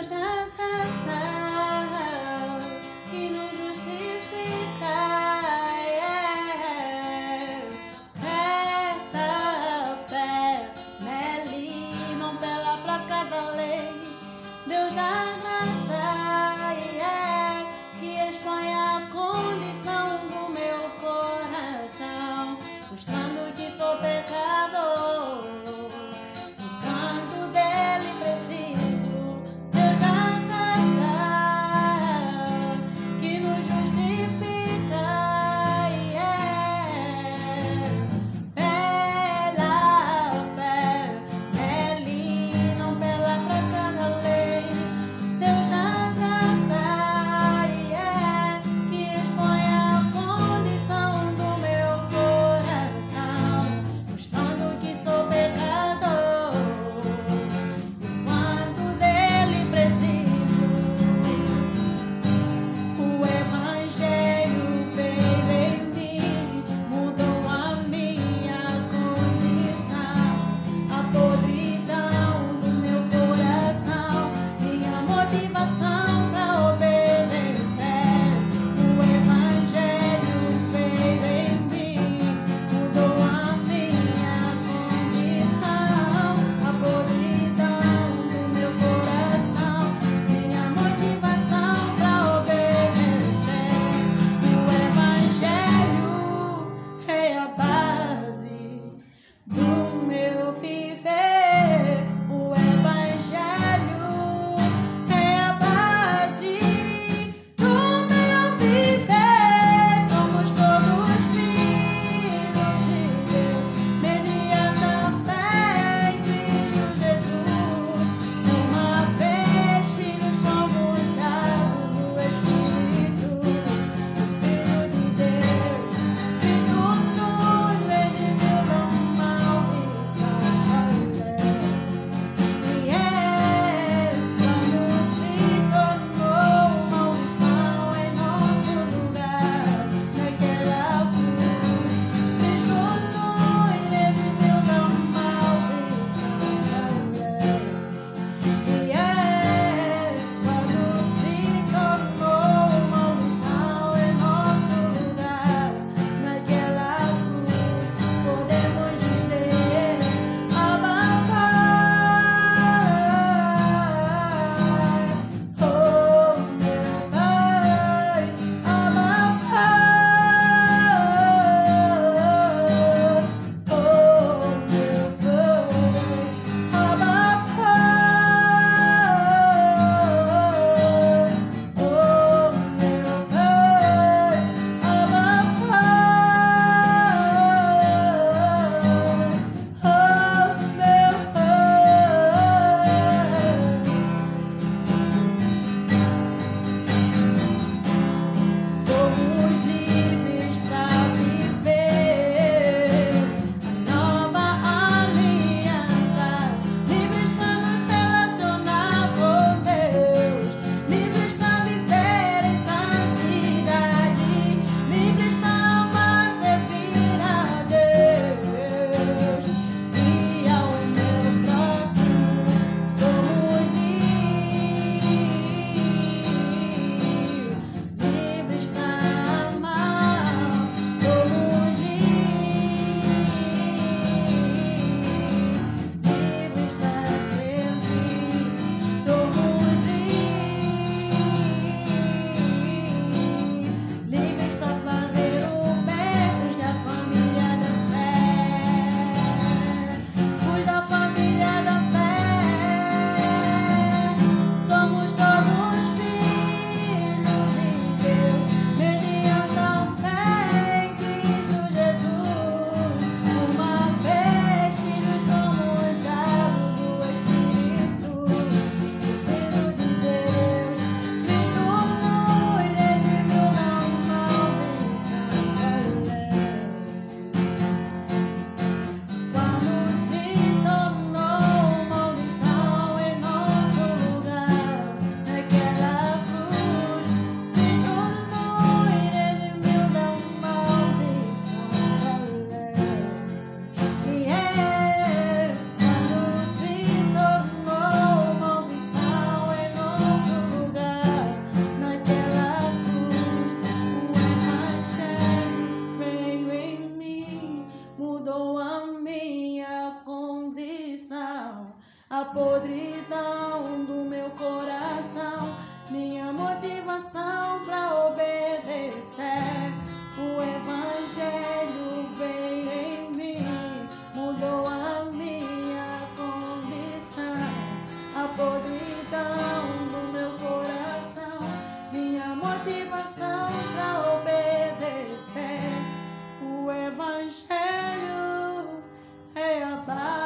yours, not. shadow, hey, about.